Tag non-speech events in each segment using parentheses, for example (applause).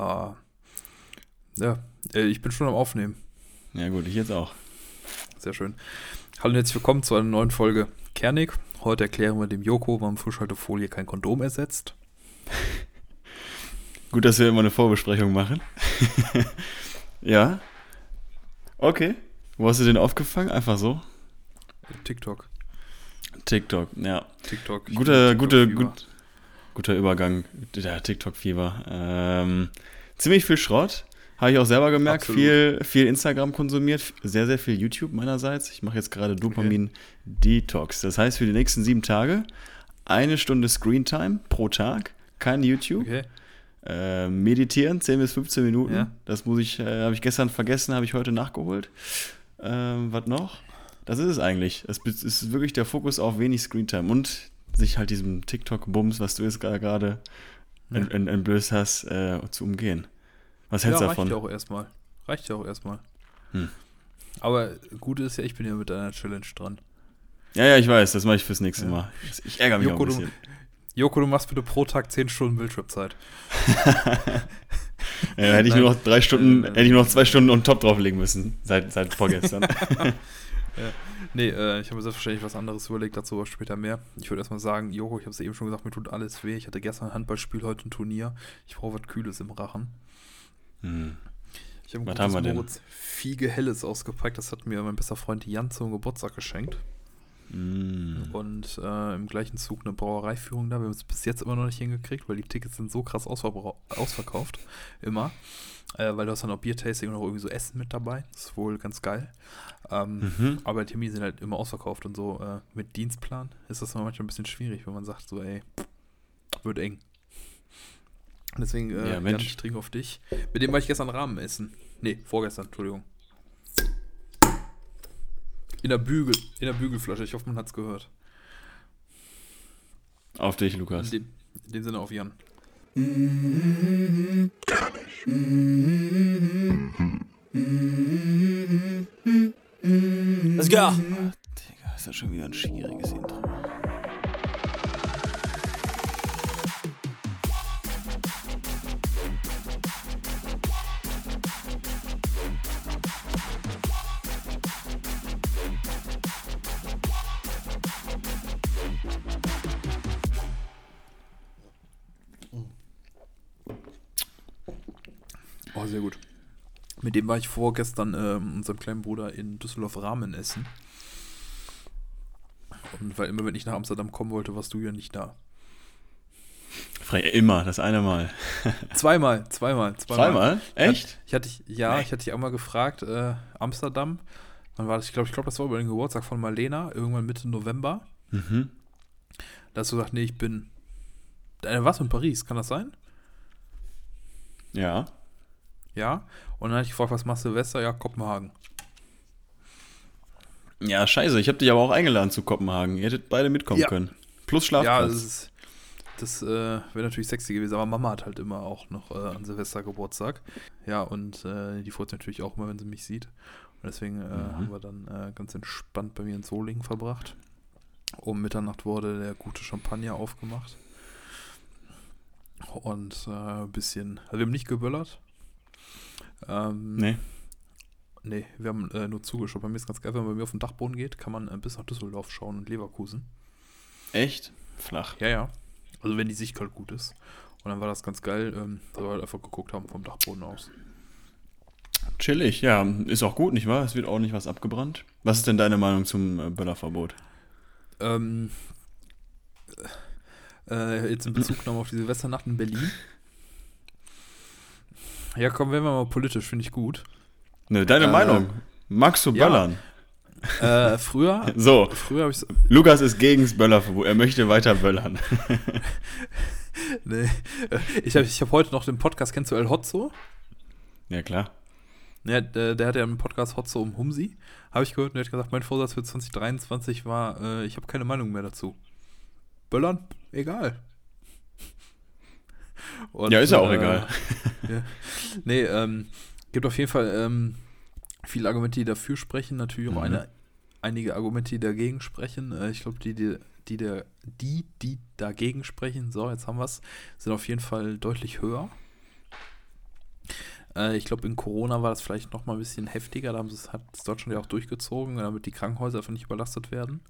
Ah. Ja, äh, ich bin schon am Aufnehmen. Ja, gut, ich jetzt auch. Sehr schön. Hallo und herzlich willkommen zu einer neuen Folge Kernig. Heute erklären wir dem Joko, warum Frischhaltefolie kein Kondom ersetzt. (laughs) Gut, dass wir immer eine Vorbesprechung machen. (laughs) ja. Okay. Wo hast du den aufgefangen? Einfach so? TikTok. TikTok, ja. TikTok. bin guter, TikTok-Fieber. gut, guter Übergang. Der TikTok-Fieber. Ähm, ziemlich viel Schrott. Habe ich auch selber gemerkt. Absolut. Viel, viel Instagram konsumiert. Sehr, sehr viel YouTube meinerseits. Ich mache jetzt gerade Dopamin-Detox. Das heißt, für die nächsten sieben Tage eine Stunde Screentime pro Tag. Kein YouTube. Okay. Äh, meditieren, 10 bis 15 Minuten. Ja. Das muss ich, äh, habe ich gestern vergessen, habe ich heute nachgeholt. Ähm, was noch? Das ist es eigentlich. Es ist wirklich der Fokus auf wenig Screentime und sich halt diesem TikTok-Bums, was du jetzt gerade Ja. ent- entblößt hast, äh, zu umgehen. Was hältst ja, du davon? reicht ja auch erstmal. Reicht ja auch erstmal. Hm. Aber gut ist ja, ich bin ja mit deiner Challenge dran. Ja, ja, ich weiß, das mache ich fürs nächste Ja. Mal. Ich ärgere mich Joko, auch ein du- bisschen. Joko, du machst bitte pro Tag 10 Stunden Bildschirmzeit. (laughs) Ja, hätte ich nur noch drei Stunden, Äh, hätte ich nur noch zwei Stunden on top drauflegen müssen, seit, seit vorgestern. (laughs) Nee, äh, ich habe mir selbstverständlich was anderes überlegt, dazu aber später mehr. Ich würde erstmal sagen, Joko, ich habe es eben schon gesagt, mir tut alles weh. Ich hatte gestern ein Handballspiel, heute ein Turnier. Ich brauche was Kühles im Rachen. hm. Ich habe ein Was gutes? Moritz Fiege Helles ausgepackt. Das hat mir mein bester Freund Jan zum Geburtstag geschenkt. Hm. Und äh, im gleichen Zug eine Brauereiführung da. Wir haben es bis jetzt immer noch nicht hingekriegt, weil die Tickets sind so krass ausverkauft. Immer. Äh, weil du hast dann auch Biertasting und auch irgendwie so Essen mit dabei. Das ist wohl ganz geil. Ähm, Mhm. Aber die Termine sind halt immer ausverkauft und so äh, mit Dienstplan ist das manchmal ein bisschen schwierig, wenn man sagt, so, ey, wird eng. Deswegen, äh, Ja, Mensch. ich trinke auf dich. Mit dem war ich gestern Rahmen essen. Nee, vorgestern, Entschuldigung. In der Bügel, in der Bügelflasche. Ich hoffe, man hat es gehört. Auf dich, In Lukas. dem, in dem Sinne auf Jan. Let's go. Digga, ist das schon wieder ein schwieriges Intro. Mit dem war ich vorgestern ähm, unserem kleinen Bruder in Düsseldorf Rahmen essen. Und weil immer, wenn ich nach Amsterdam kommen wollte, warst du ja nicht da. Frei, immer, das eine Mal. (laughs) Zweimal, zweimal, zweimal. Zweimal? Echt? Ich hatte dich, ja, Nee. ich hatte dich einmal gefragt, äh, Amsterdam. Wann war das? Ich glaube, ich glaube, das war über den Geburtstag von Marlena, irgendwann Mitte November. Mhm. Da hast du gesagt, nee, ich bin. Äh, was in Paris? Kann das sein? Ja. Ja. Und dann hatte ich gefragt, was machst du Silvester? Ja, Kopenhagen. Ja, scheiße, ich habe dich aber auch eingeladen zu Kopenhagen. Ihr hättet beide mitkommen Ja. können. Plus Ja, Schlafplatz. das, ist, das äh, wäre natürlich sexy gewesen, aber Mama hat halt immer auch noch äh, an Silvester Geburtstag. Ja, und äh, die freut sich natürlich auch immer, wenn sie mich sieht. Und deswegen äh, Mhm. haben wir dann äh, ganz entspannt bei mir in Solingen verbracht. Um Mitternacht wurde der gute Champagner aufgemacht. Und äh, ein bisschen, also wir haben nicht geböllert. Ähm, nee. Nee, wir haben äh, nur zugeschaut. Bei mir ist ganz geil, wenn man bei mir auf den Dachboden geht, kann man äh, bis nach Düsseldorf schauen und Leverkusen. Echt? Flach. Ja, ja. Also wenn die Sicht halt gut ist. Und dann war das ganz geil, ähm, dass wir halt einfach geguckt haben vom Dachboden aus. Chillig, ja. Ist auch gut, nicht wahr? Es wird auch nicht was abgebrannt. Was ist denn deine Meinung zum äh, Böllerverbot? Ähm, äh, jetzt in Bezugnahme auf die Silvesternacht in Berlin. Ja, komm, werden wir mal politisch, finde ich gut. Ne, deine Äh, Meinung. Magst du ja. böllern? Äh, früher, (laughs) So, früher habe ich Lukas ist gegen das Böllerverbot. Er möchte weiter böllern. (laughs) nee, ich habe ich hab heute noch den Podcast, kennst du El Hotzo? ja, klar. Ja, der, der hat ja einen Podcast Hotzo um Humsi, habe ich gehört und der hat gesagt, mein Vorsatz für 2023 war, äh, ich habe keine Meinung mehr dazu. Böllern, egal. Und, Ja, ist ja auch äh, egal. Ja. Nee, ähm, gibt auf jeden Fall ähm, viele Argumente, die dafür sprechen, natürlich auch Mhm. eine, einige Argumente, die dagegen sprechen. Äh, ich glaube, die, die, die, der, die, die dagegen sprechen, so, jetzt haben wir es, sind auf jeden Fall deutlich höher. Äh, ich glaube, in Corona war das vielleicht noch mal ein bisschen heftiger. Da haben sie, hat es Deutschland ja auch durchgezogen, damit die Krankenhäuser einfach nicht überlastet werden.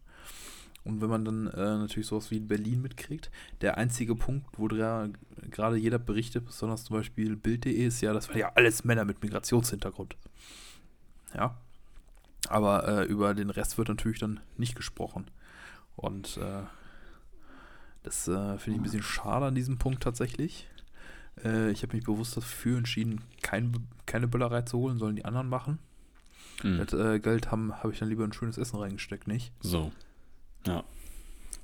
Und wenn man dann äh, natürlich sowas wie in Berlin mitkriegt, der einzige Punkt, wo gerade jeder berichtet, besonders zum Beispiel Bild.de, ist ja, das waren ja alles Männer mit Migrationshintergrund. Ja. Aber äh, über den Rest wird natürlich dann nicht gesprochen. Und äh, das äh, finde ich ein bisschen schade an diesem Punkt tatsächlich. Äh, ich habe mich bewusst dafür entschieden, kein, keine Böllerei zu holen, sollen die anderen machen. Mhm. Das äh, Geld habe hab ich dann lieber ein schönes Essen reingesteckt, nicht? So. Ja.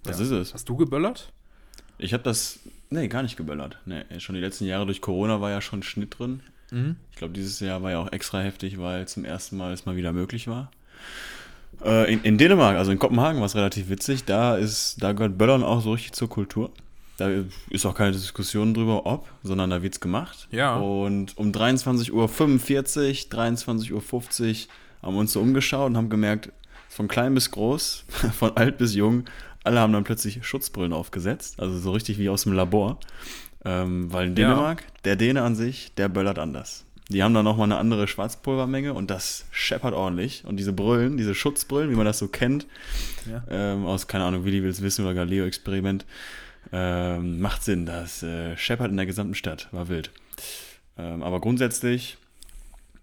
Das ja. ist es. Hast du geböllert? Ich habe das, nee, gar nicht geböllert. Nee, schon die letzten Jahre durch Corona war ja schon Schnitt drin. Mhm. Ich glaube, dieses Jahr war ja auch extra heftig, weil zum ersten Mal es mal wieder möglich war. Äh, in, in, Dänemark, also in Kopenhagen, war es relativ witzig. Da ist, da gehört Böllern auch so richtig zur Kultur. Da ist auch keine Diskussion drüber, ob, sondern da wird es gemacht. Ja. Und um 23.45 Uhr, 23.50 Uhr haben wir uns so umgeschaut und haben gemerkt, von klein bis groß, (laughs) von alt bis jung, alle haben dann plötzlich Schutzbrillen aufgesetzt, also so richtig wie aus dem Labor. Ähm, weil in Dänemark, ja. der Däne an sich, der böllert anders. Die haben dann nochmal eine andere Schwarzpulvermenge und das scheppert ordentlich. Und diese Brillen, diese Schutzbrillen, wie man das so kennt, ja. ähm, aus, keine Ahnung, Willi will es wissen oder Galileo-Experiment, ähm, macht Sinn. Das äh, scheppert in der gesamten Stadt, war wild. Ähm, aber grundsätzlich,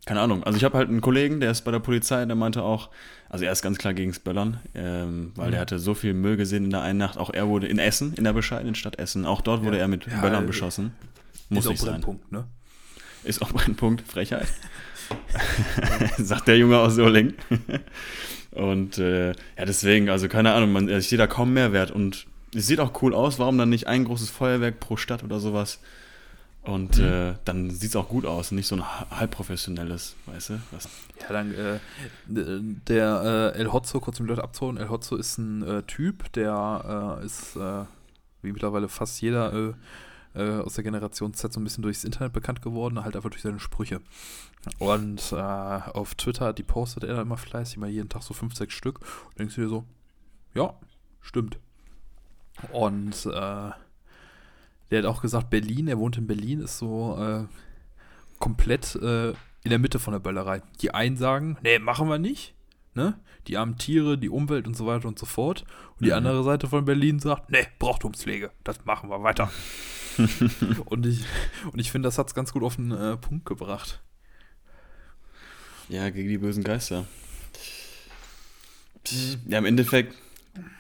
keine Ahnung. Also ich habe halt einen Kollegen, der ist bei der Polizei, der meinte auch, also er ist ganz klar gegen das Böllern, ähm, weil mhm. der hatte so viel Müll gesehen in der einen Nacht. Auch er wurde in Essen, in der bescheidenen Stadt Essen, auch dort wurde ja. er mit ja, Böllern beschossen. Muss nicht sein. Punkt, ne? Ist auch mein Punkt, Frechheit. (laughs) Sagt der Junge aus Solling. (laughs) und äh, ja, deswegen, also keine Ahnung, man, ich sehe da kaum Mehrwert und es sieht auch cool aus. Warum dann nicht ein großes Feuerwerk pro Stadt oder sowas? Und mhm. äh, dann sieht es auch gut aus, nicht so ein halbprofessionelles, weißt du? Was? Ja, dann äh, der äh, El Hotzo, kurz um die Leute abzuholen, El Hotzo ist ein äh, Typ, der äh, ist, äh, wie mittlerweile fast jeder aus der Generation Z so ein bisschen durchs Internet bekannt geworden, halt einfach durch seine Sprüche. Und auf Twitter, die postet er immer fleißig, mal jeden Tag so fünf, sechs Stück. Und denkst du dir so, ja, stimmt. Und äh, der hat auch gesagt, Berlin, er wohnt in Berlin, ist so äh, komplett äh, in der Mitte von der Böllerei. Die einen sagen, nee, machen wir nicht. Ne? Die armen Tiere, die Umwelt und so weiter und so fort. Und die mhm. andere Seite von Berlin sagt, nee, Brauchtumspflege, das machen wir weiter. (laughs) und ich, und ich finde, das hat es ganz gut auf den äh, Punkt gebracht. Ja, gegen die bösen Geister. Ja, im Endeffekt,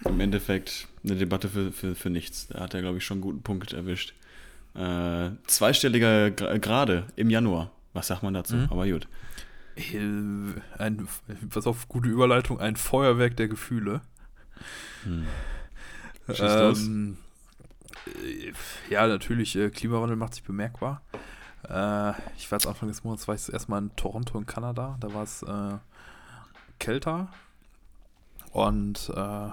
im Endeffekt eine Debatte für, für, für nichts. Da hat er, glaube ich, schon einen guten Punkt erwischt. Äh, zweistelliger Grade im Januar. Was sagt man dazu? Mhm. Aber gut. Äh, ein, pass auf, gute Überleitung, ein Feuerwerk der Gefühle. Hm. Ähm, äh, ja, natürlich, äh, Klimawandel macht sich bemerkbar. Äh, ich war jetzt Anfang des Monats, war ich erstmal in Toronto in Kanada, da war es äh, kälter und äh,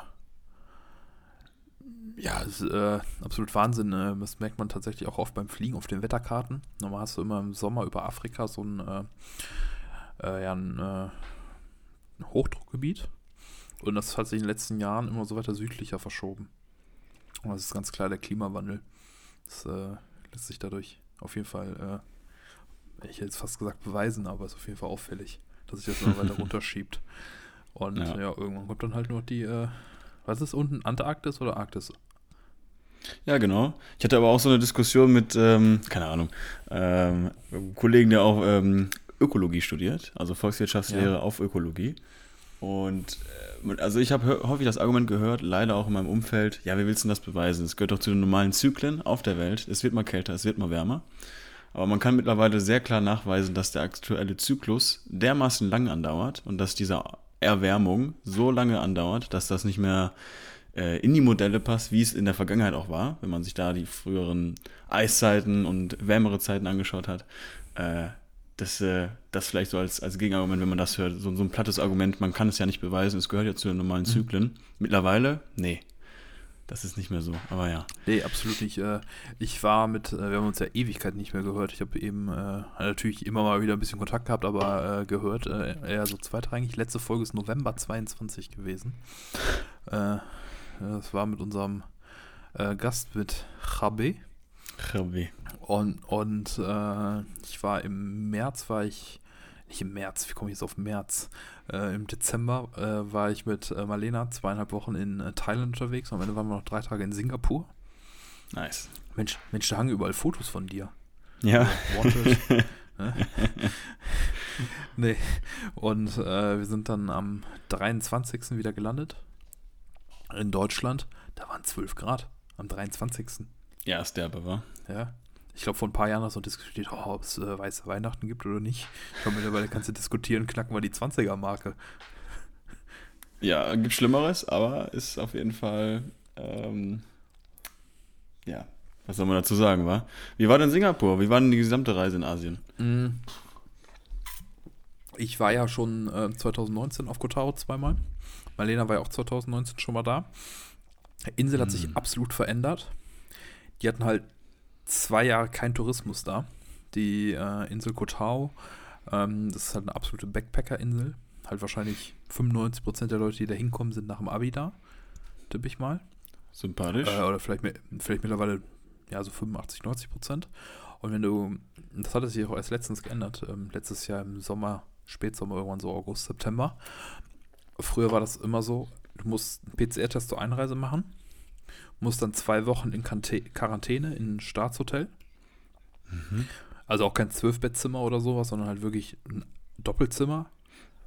ja, ist äh, absolut Wahnsinn. Äh, das merkt man tatsächlich auch oft beim Fliegen auf den Wetterkarten. Normal hast du immer im Sommer über Afrika so ein, äh, äh ja, ein, äh, ein, Hochdruckgebiet. Und das hat sich in den letzten Jahren immer so weiter südlicher verschoben. Und das ist ganz klar der Klimawandel. Das lässt sich dadurch auf jeden Fall, ich hätte jetzt fast gesagt beweisen, aber ist auf jeden Fall auffällig, dass sich das immer weiter (laughs) runterschiebt. Und ja. ja. irgendwann kommt dann halt nur die, was ist unten, Antarktis oder Arktis? Ja, genau. Ich hatte aber auch so eine Diskussion mit, ähm, keine Ahnung, ähm, einem Kollegen, der auch ähm, Ökologie studiert, also Volkswirtschaftslehre ja. auf Ökologie. Und äh, also ich habe häufig das Argument gehört, leider auch in meinem Umfeld, ja, wie willst du das beweisen? Es gehört doch zu den normalen Zyklen auf der Welt. Es wird mal kälter, es wird mal wärmer. Aber man kann mittlerweile sehr klar nachweisen, dass der aktuelle Zyklus dermaßen lang andauert und dass dieser Erwärmung so lange andauert, dass das nicht mehr äh, in die Modelle passt, wie es in der Vergangenheit auch war, wenn man sich da die früheren Eiszeiten und wärmere Zeiten angeschaut hat. Äh, das, äh, das vielleicht so als, als Gegenargument, wenn man das hört, so, so ein plattes Argument, man kann es ja nicht beweisen, es gehört ja zu den normalen mhm. Zyklen. Mhm. Mittlerweile, nee, das ist nicht mehr so, aber ja. Nee, absolut nicht. Äh, ich war mit, äh, wir haben uns ja Ewigkeit nicht mehr gehört. Ich habe eben äh, natürlich immer mal wieder ein bisschen Kontakt gehabt, aber gehört eher so zweitrangig. Letzte Folge ist November 22 gewesen. das war mit unserem Gast mit Chabe. Rabbi. Und, und ich war im März, war ich, nicht im März, wie komme ich jetzt auf März? Äh, Im Dezember äh, war ich mit äh, Marlena zweieinhalb Wochen in äh, Thailand unterwegs und am Ende waren wir noch drei Tage in Singapur. Nice. Mensch, Mensch, da hangen überall Fotos von dir. Ja. Wanted, ne? (laughs) (laughs) nee. Und äh, wir sind dann am 23. wieder gelandet. In Deutschland. Da waren 12 Grad. Am 23. Ja, ist derbe, war. Ja. Ich glaube, vor ein paar Jahren hast du diskutiert, oh, ob es äh, weiße Weihnachten gibt oder nicht. Ich glaube, mittlerweile kannst du diskutieren, knacken wir die 20er-Marke. Ja, gibt Schlimmeres, aber ist auf jeden Fall, ähm, ja, was soll man dazu sagen, wa? Wie war denn Singapur? Wie war denn die gesamte Reise in Asien? Mm. Ich war ja schon äh, 2019 auf Kotaro zweimal. Marlena war ja auch 2019 schon mal da. Die Insel hat sich Mhm. absolut verändert. Die hatten halt zwei Jahre keinen Tourismus da. Die äh, Insel Kotao, ähm, das ist halt eine absolute Backpacker-Insel. Halt wahrscheinlich 95% der Leute, die da hinkommen, sind nach dem Abi da. Tippe ich mal. Sympathisch. Äh, oder vielleicht, vielleicht mittlerweile ja so 85, 90 Prozent. Und wenn du, das hat sich auch erst letztens geändert, ähm, letztes Jahr im Sommer, Spätsommer, irgendwann so August, September. Früher war das immer so, du musst einen PCR-Test zur Einreise machen, musst dann zwei Wochen in Quarantäne in ein Staatshotel. Mhm. Also auch kein Zwölfbettzimmer oder sowas, sondern halt wirklich ein Doppelzimmer.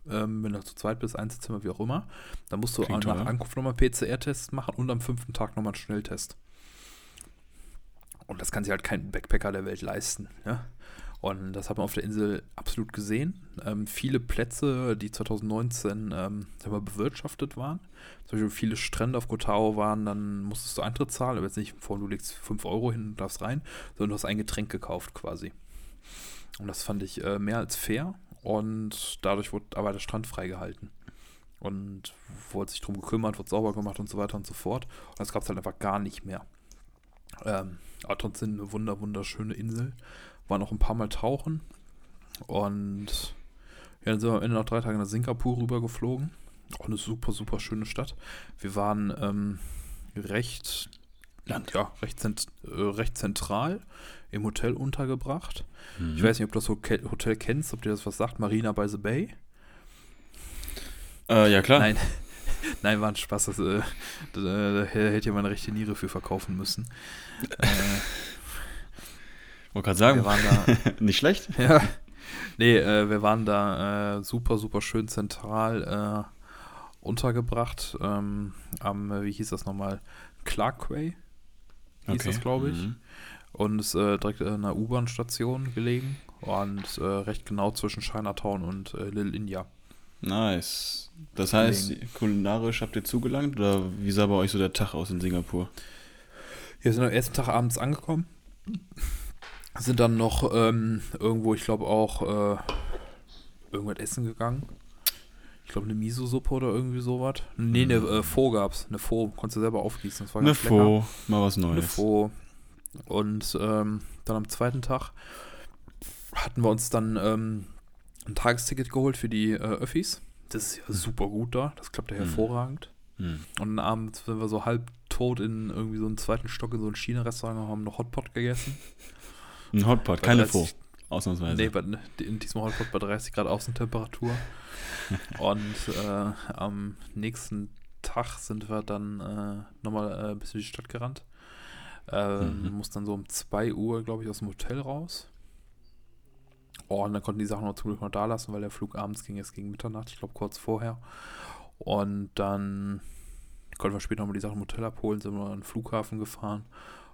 Ähm, wenn du zu zweit bist, Einzelzimmer, wie auch immer. Dann musst du Klingt nach teuer. Ankunft nochmal PCR-Test machen und am fünften Tag nochmal einen Schnelltest. Und das kann sich halt kein Backpacker der Welt leisten. Ja? Und das hat man auf der Insel absolut gesehen. Ähm, viele Plätze, die 2019 ähm, bewirtschaftet waren. Zum Beispiel viele Strände auf Kotao waren, dann musstest du Eintritt zahlen, aber jetzt nicht vor, du legst 5 Euro hin und darfst rein, sondern du hast ein Getränk gekauft quasi. Und das fand ich äh, mehr als fair. Und dadurch wurde aber der Strand freigehalten. Und wurde sich drum gekümmert, wurde sauber gemacht und so weiter und so fort. Und das gab es halt einfach gar nicht mehr. Ähm, aber trotzdem eine wunder, wunderschöne Insel. War noch ein paar Mal tauchen. Und ja, dann sind wir am Ende nach drei Tagen nach Singapur rüber geflogen. Auch eine super, super schöne Stadt. Wir waren ähm, recht, Land. ja, recht, zent äh, recht zentral im Hotel untergebracht. Mhm. Ich weiß nicht, ob du das Hotel Hotel kennst, ob dir das was sagt. Marina by the Bay. Äh, ja, klar. Nein. (laughs) Nein, war ein Spaß. Das, äh, da, da hätte ja meine rechte Niere für verkaufen müssen. (laughs) äh, Wollte gerade sagen, wir waren da. (laughs) nicht schlecht. ja. Nee, äh, wir waren da äh, super, super schön zentral äh, untergebracht. Ähm, am, wie hieß das nochmal? Clarkway hieß das, glaube ich. Mhm. Und ist äh, direkt in einer U-Bahn-Station gelegen. Und äh, recht genau zwischen Chinatown und äh, Little India. Nice. Das heißt, kulinarisch habt ihr zugelangt oder wie sah bei euch so der Tag aus in Singapur? Wir sind am ersten Tag abends angekommen. Sind dann noch ähm, irgendwo, ich glaube auch, äh, irgendwas essen gegangen. Ich glaube eine Miso-Suppe oder irgendwie sowas. Nee, eine äh, Pho gab's. Eine Pho. Konntest du selber aufgießen. Das war Eine. Faux, mal was Eine Neues. Pho. Und ähm, dann am zweiten Tag hatten wir uns dann ähm, ein Tagesticket geholt für die äh, Öffis. Das ist ja super gut da. Das klappt ja Mhm. hervorragend. Hm. Und abends sind wir so halb tot in irgendwie so einen zweiten Stock in so ein China-Restaurant und haben noch Hotpot gegessen. Ein Hotpot, Bei keine 30 Faux, ausnahmsweise. Nee, bei, in diesem Hotpot bei 30 Grad Außentemperatur. (laughs) und äh, am nächsten Tag sind wir dann äh, nochmal äh, ein bisschen die Stadt gerannt. Ähm, Mhm. Mussten dann so um 2 Uhr, glaube ich, aus dem Hotel raus. Oh, und dann konnten die Sachen noch zum Glück noch da lassen, weil der Flug abends ging erst gegen Mitternacht, ich glaube kurz vorher. Und dann konnten wir später nochmal die Sachen im Hotel abholen, sind wir an den Flughafen gefahren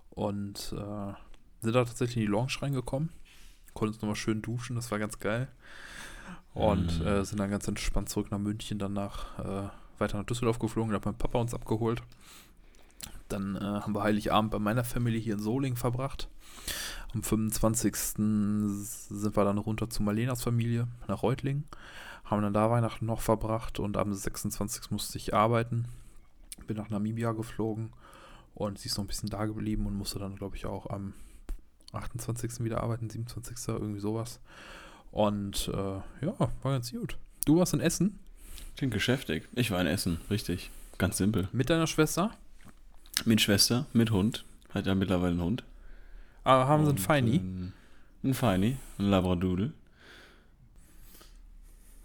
und äh, sind da tatsächlich in die Lounge reingekommen. Konnten uns nochmal schön duschen, das war ganz geil. Und Mhm. äh, sind dann ganz entspannt zurück nach München, danach äh, weiter nach Düsseldorf geflogen, da hat mein Papa uns abgeholt. Dann äh, haben wir Heiligabend bei meiner Family hier in Soling verbracht. Am 25. sind wir dann runter zu Marlenas Familie nach Reutlingen. Haben dann da Weihnachten noch verbracht und am 26. musste ich arbeiten. Bin nach Namibia geflogen und sie ist noch ein bisschen da geblieben und musste dann, glaube ich, auch am 28. wieder arbeiten, 27. irgendwie sowas. Und äh, ja, war ganz gut. Du warst in Essen Klingt geschäftig. Ich war in Essen, richtig. Ganz simpel. mit deiner Schwester. Mit Schwester, mit Hund. Hat ja mittlerweile einen Hund. Ah, haben sie einen Feini? ähm, Ein Feini, ein Labradoodle.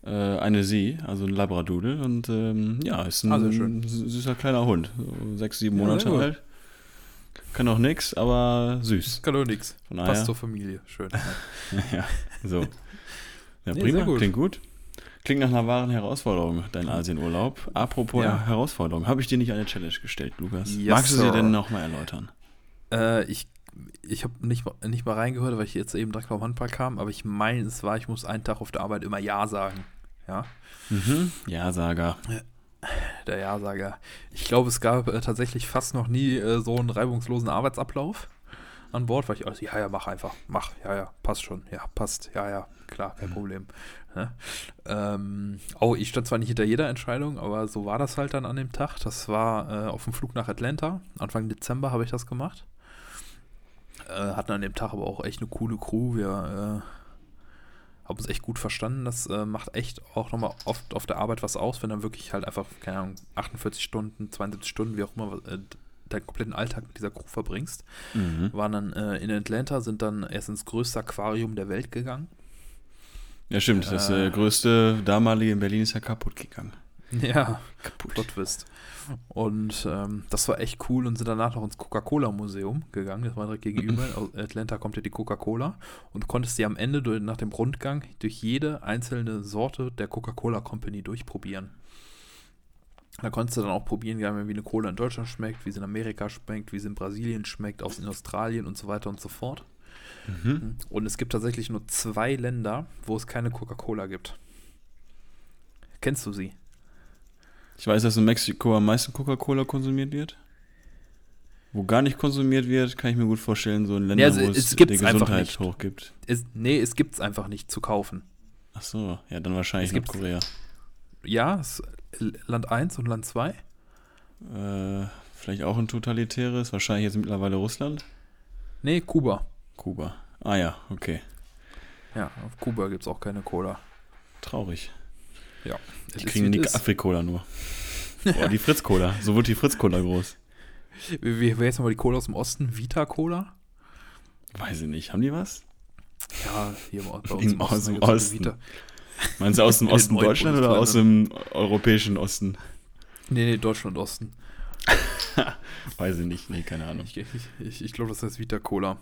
Äh, eine Sie, also ein Labradoodle. Und ähm, ja, ist ein Ah, süßer kleiner Hund. So sechs, sieben Ja, Monate gut. alt. Kann auch nix, aber süß. Kann doch nix. Von Passt daher. zur Familie. Schön. (laughs) ja, so. Ja, Nee, prima, gut. klingt gut. Klingt nach einer wahren Herausforderung, dein Asienurlaub. Apropos Ja. Herausforderung, habe ich dir nicht eine Challenge gestellt, Lukas? Yes, Magst du sie sir. denn nochmal erläutern? Äh, ich ich habe nicht, mal- nicht mal reingehört, weil ich jetzt eben direkt auf Handball kam, aber ich meine, es war, ich muss einen Tag auf der Arbeit immer Ja sagen. Ja, Mhm. Ja, Saga. Der Ja-Sager. Ich glaube, es gab äh, tatsächlich fast noch nie äh, so einen reibungslosen Arbeitsablauf an Bord, weil ich alles, ja, ja, mach einfach, mach, ja, ja, passt schon, ja, passt, ja, ja, klar, kein Problem. Ne? Ähm, auch ich stand zwar nicht hinter jeder Entscheidung, aber so war das halt dann an dem Tag. Das war äh, auf dem Flug nach Atlanta. Anfang Dezember habe ich das gemacht. Äh, hatten an dem Tag aber auch echt eine coole Crew. Wir haben uns echt gut verstanden. Das äh, macht echt auch nochmal oft auf der Arbeit was aus, wenn dann wirklich halt einfach, keine Ahnung, 48 Stunden, 72 Stunden, wie auch immer, äh, deinen kompletten Alltag mit dieser Crew verbringst. Mhm. Waren dann äh, in Atlanta, sind dann erst ins größte Aquarium der Welt gegangen. Ja, stimmt. Das Äh. äh, größte damalige in Berlin ist ja kaputt gegangen. (laughs) Ja, Kaputt. Plot Twist. Und ähm, das war echt cool und sind danach noch ins Coca-Cola-Museum gegangen. Das war direkt gegenüber. (laughs) Aus Atlanta kommt ja die Coca-Cola. Und konntest die am Ende durch, nach dem Rundgang durch jede einzelne Sorte der Coca-Cola Company durchprobieren. Da konntest du dann auch probieren, wie eine Cola in Deutschland schmeckt, wie sie in Amerika schmeckt, wie sie in Brasilien schmeckt, aus in Australien und so weiter und so fort. Mhm. Und es gibt tatsächlich nur zwei Länder, wo es keine Coca-Cola gibt. Kennst du sie? Ich weiß, dass in Mexiko am meisten Coca-Cola konsumiert wird. Wo gar nicht konsumiert wird, kann ich mir gut vorstellen, so in Ländern, Ja, also wo es es, die Gesundheit nicht. hoch gibt. Es, nee, es gibt es einfach nicht zu kaufen. Ach so, ja, dann wahrscheinlich Es Nordkorea. Ja, Land 1 und Land 2. Äh, vielleicht auch ein totalitäres, wahrscheinlich jetzt mittlerweile Russland. Nee, Kuba. Kuba. Ah ja, okay. Ja, auf Kuba gibt es auch keine Cola. Traurig. Es Die kriegen die. Afri-Cola nur. (laughs) Boah, die Fritz-Cola. So wird die Fritz-Cola groß. Wie, wie heißt nochmal die Cola aus dem Osten? Vita Cola? Weiß ich nicht. Haben die was? Ja, hier im, bei uns Im- aus Osten. dem Osten. Vita. Meinst du aus dem (laughs) Osten Deutschland oder aus dem europäischen Osten? Nee, nee, Deutschland Osten. (laughs) Weiß ich nicht. Nee, keine Ahnung. Ich, ich, ich, glaube, das heißt Vita Cola.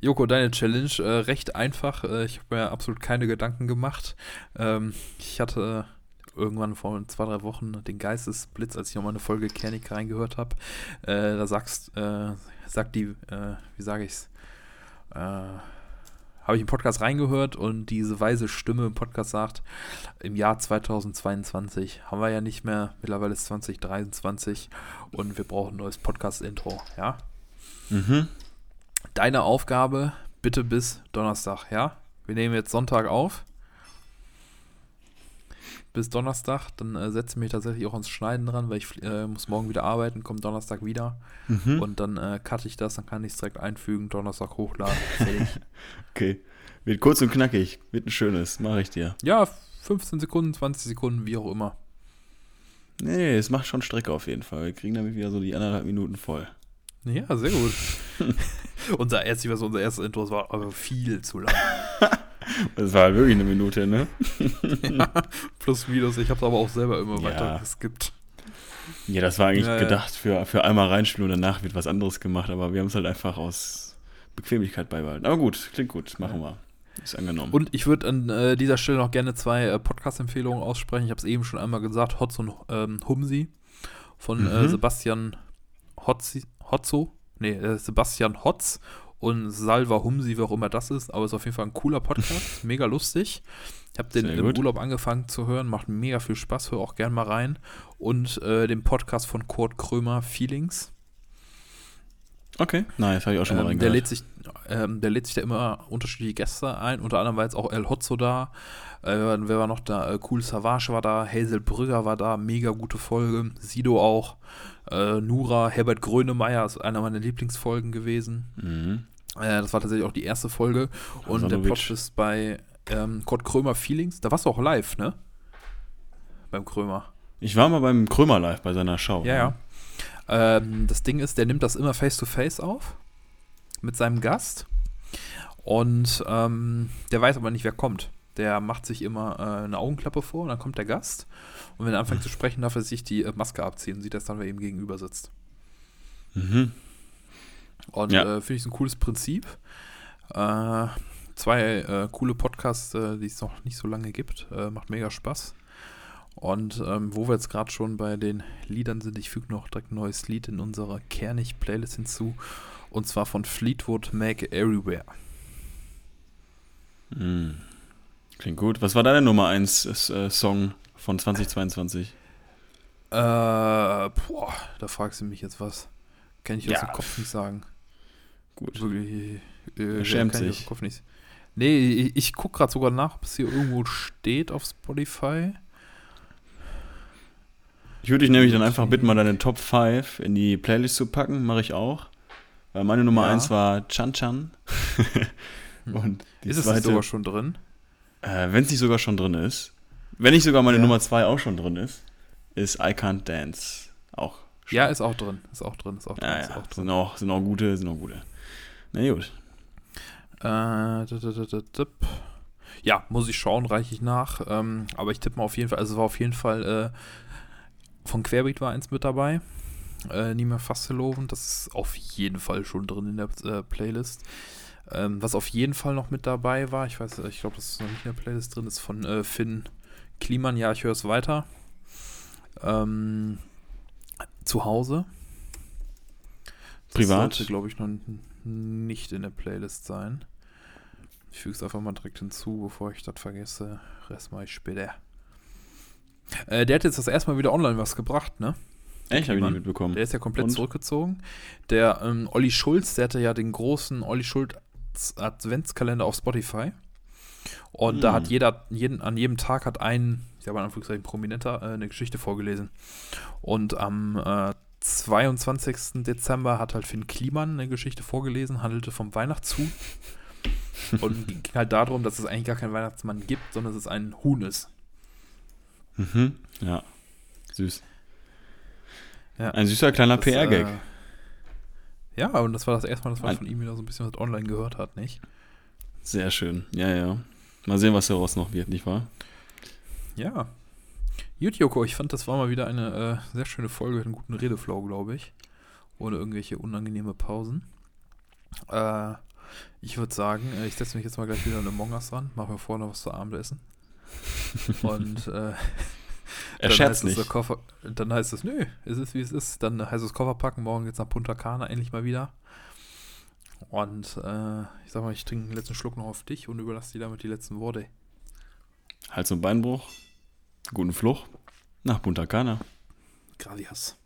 Joko, deine Challenge, äh, recht einfach. Äh, ich habe mir absolut keine Gedanken gemacht. Ähm, ich hatte irgendwann vor zwei, drei Wochen den Geistesblitz, als ich nochmal eine Folge Kernik reingehört habe. Äh, da sagst, äh, sagt die, äh, wie sage ich's? Äh, habe ich im Podcast reingehört und diese weise Stimme im Podcast sagt, im Jahr 2022 haben wir ja nicht mehr, mittlerweile ist 2023 und wir brauchen ein neues Podcast-Intro, ja? Mhm. Deine Aufgabe bitte bis Donnerstag, ja? Wir nehmen jetzt Sonntag auf. Bis Donnerstag, dann äh, setze ich mich tatsächlich auch ans Schneiden dran, weil ich äh, muss morgen wieder arbeiten, komme Donnerstag wieder Mhm. und dann äh, cutte ich das, dann kann ich es direkt einfügen, Donnerstag hochladen. (laughs) Okay. Wird kurz und knackig. Wird ein schönes. Mache ich dir. ja, 15 Sekunden, 20 Sekunden, wie auch immer. Nee, nee, es macht schon Strecke auf jeden Fall. Wir kriegen damit wieder so die anderthalb Minuten voll. Ja, sehr gut. (laughs) (laughs) unser erstes, was unser erstes Intro war aber viel zu lang. Das war wirklich eine Minute, ne? (laughs) ja, plus minus, ich habe es aber auch selber immer Ja. weiter geskippt. Ja, das war eigentlich Ja, gedacht für, für einmal reinspielen und danach wird was anderes gemacht, aber wir haben es halt einfach aus Bequemlichkeit beibehalten. Aber gut, klingt gut, machen wir. Ist angenommen. Und ich würde an äh, dieser Stelle noch gerne zwei äh, Podcast-Empfehlungen aussprechen. Ich habe es eben schon einmal gesagt, Hotz und ähm, Humsi von äh, Mhm. Sebastian Hotzi, Hotzo. Nee, äh, Sebastian Hotz und Salva Humsi, wer auch immer das ist. Aber ist auf jeden Fall ein cooler Podcast, (laughs) mega lustig. Ich habe den Sehr im gut. Urlaub angefangen zu hören, macht mega viel Spaß, hör auch gern mal rein. Und äh, den Podcast von Kurt Krömer, Feelings. okay, nice, habe ich auch schon mal Ähm, der, lädt sich, ähm, der lädt sich da immer unterschiedliche Gäste ein. Unter anderem war jetzt auch El Hotzo da. Äh, wer war noch da? Äh, cool Savage war da. Hazel Brügger war da. Mega gute Folge. Sido auch. Äh, Nura, Herbert Grönemeyer ist einer meiner Lieblingsfolgen gewesen. Mhm. Äh, das war tatsächlich auch die erste Folge. Und der. Plot ist bei ähm, Kurt Krömer Feelings. Da warst du auch live, ne? Beim Krömer. Ich war mal beim Krömer live bei seiner Show. Ja, ne? ja. Ähm, das Ding ist, der nimmt das immer face to face auf. mit seinem Gast. Und ähm, der weiß aber nicht, wer kommt. Der macht sich immer äh, eine Augenklappe vor und dann kommt der Gast. Und wenn er anfängt zu sprechen, darf er sich die äh, Maske abziehen und sieht das dann, wer ihm gegenüber sitzt. Mhm. Und Ja. äh, finde ich ein cooles Prinzip. Äh, zwei äh, coole Podcasts, äh, die es noch nicht so lange gibt. Äh, macht mega Spaß. Und ähm, wo wir jetzt gerade schon bei den Liedern sind, ich füge noch direkt ein neues Lied in unserer Kernig-Playlist hinzu. Und zwar von Fleetwood Mac Everywhere. Mhm. Klingt gut. Was war deine Nummer 1 äh, Song von 2022? Äh, boah, da fragst du mich jetzt was. Kann ich jetzt Ja. im Kopf nicht sagen. Gut. Wirklich, äh, Er schämt sich. Kopf nicht. Nee, ich, ich gucke gerade sogar nach, ob es hier irgendwo steht auf Spotify. Ich würde dich nämlich dann einfach bitten, mal deine Top 5 in die Playlist zu packen. Mache ich auch. Weil meine Nummer Ja. 1 war Chan Chan. (laughs) Und die ist es zweite, sogar schon drin? äh, wenn es nicht sogar schon drin ist, wenn nicht sogar meine Ja. Nummer 2 auch schon drin ist, ist I Can't Dance auch schon. Ja, ist auch drin. Ist auch drin. Ist auch drin. ja, ist ja. auch drin. Sind, auch, sind auch gute, sind auch gute. Na gut. Äh. Ja, muss ich schauen, reiche ich nach. Ähm, aber ich tippe mal auf jeden Fall, also es war auf jeden Fall äh, von Querbeat war eins mit dabei. Äh, Nima Fasteloven, das ist auf jeden Fall schon drin in der äh, Playlist. Ähm, was auf jeden Fall noch mit dabei war, ich weiß, ich glaube, das ist noch nicht in der Playlist drin, ist von äh, Finn Kliman, ja, ich höre es weiter. Ähm, zu Hause. Das Privat? glaube ich, noch nicht in der Playlist sein. Ich füge es einfach mal direkt hinzu, bevor ich das vergesse. Rest mache ich später. Äh, der hat jetzt das erste Mal wieder online was gebracht, ne? Echt, habe ich nicht mitbekommen. Der ist ja komplett Und? zurückgezogen. Der ähm, Olli Schulz, der hatte ja den großen Olli Schulz Adventskalender auf Spotify. Und da Hm. hat jeder, jeden, an jedem Tag hat ein, ich habe in Anführungszeichen Prominenter, äh, eine Geschichte vorgelesen. Und am äh, 22. Dezember hat halt Finn Kliman eine Geschichte vorgelesen, handelte vom Weihnachtshuhn. und (laughs) ging halt darum, dass es eigentlich gar keinen Weihnachtsmann gibt, sondern dass es ein Huhn ist. Mhm. Ja. Süß. Ja. Ein süßer kleiner PR-Gag. Äh, ja, und das war das erste Mal, dass man Ein- von ihm wieder so ein bisschen was online gehört hat, nicht? Sehr schön. Ja, ja. Mal sehen, was daraus noch wird, nicht wahr? Ja. Gut, Joko, ich fand, das war mal wieder eine äh, sehr schöne Folge mit einem guten Redeflow, glaube ich. Ohne irgendwelche unangenehme Pausen. Äh, ich würde sagen, äh, ich setze mich jetzt mal gleich wieder in Among Us ran, mache mir vorher noch was zu Abendessen. (laughs) Und äh, Er dann heißt es, nicht. der Koffer, dann heißt es, nö, es ist wie es ist. Dann heißt es Koffer packen, morgen geht's nach Punta Cana endlich mal wieder. Und äh, ich sag mal, ich trinke den letzten Schluck noch auf dich und überlasse dir damit die letzten Worte. Hals- und Beinbruch. Guten Fluch. Nach Punta Cana. Gracias.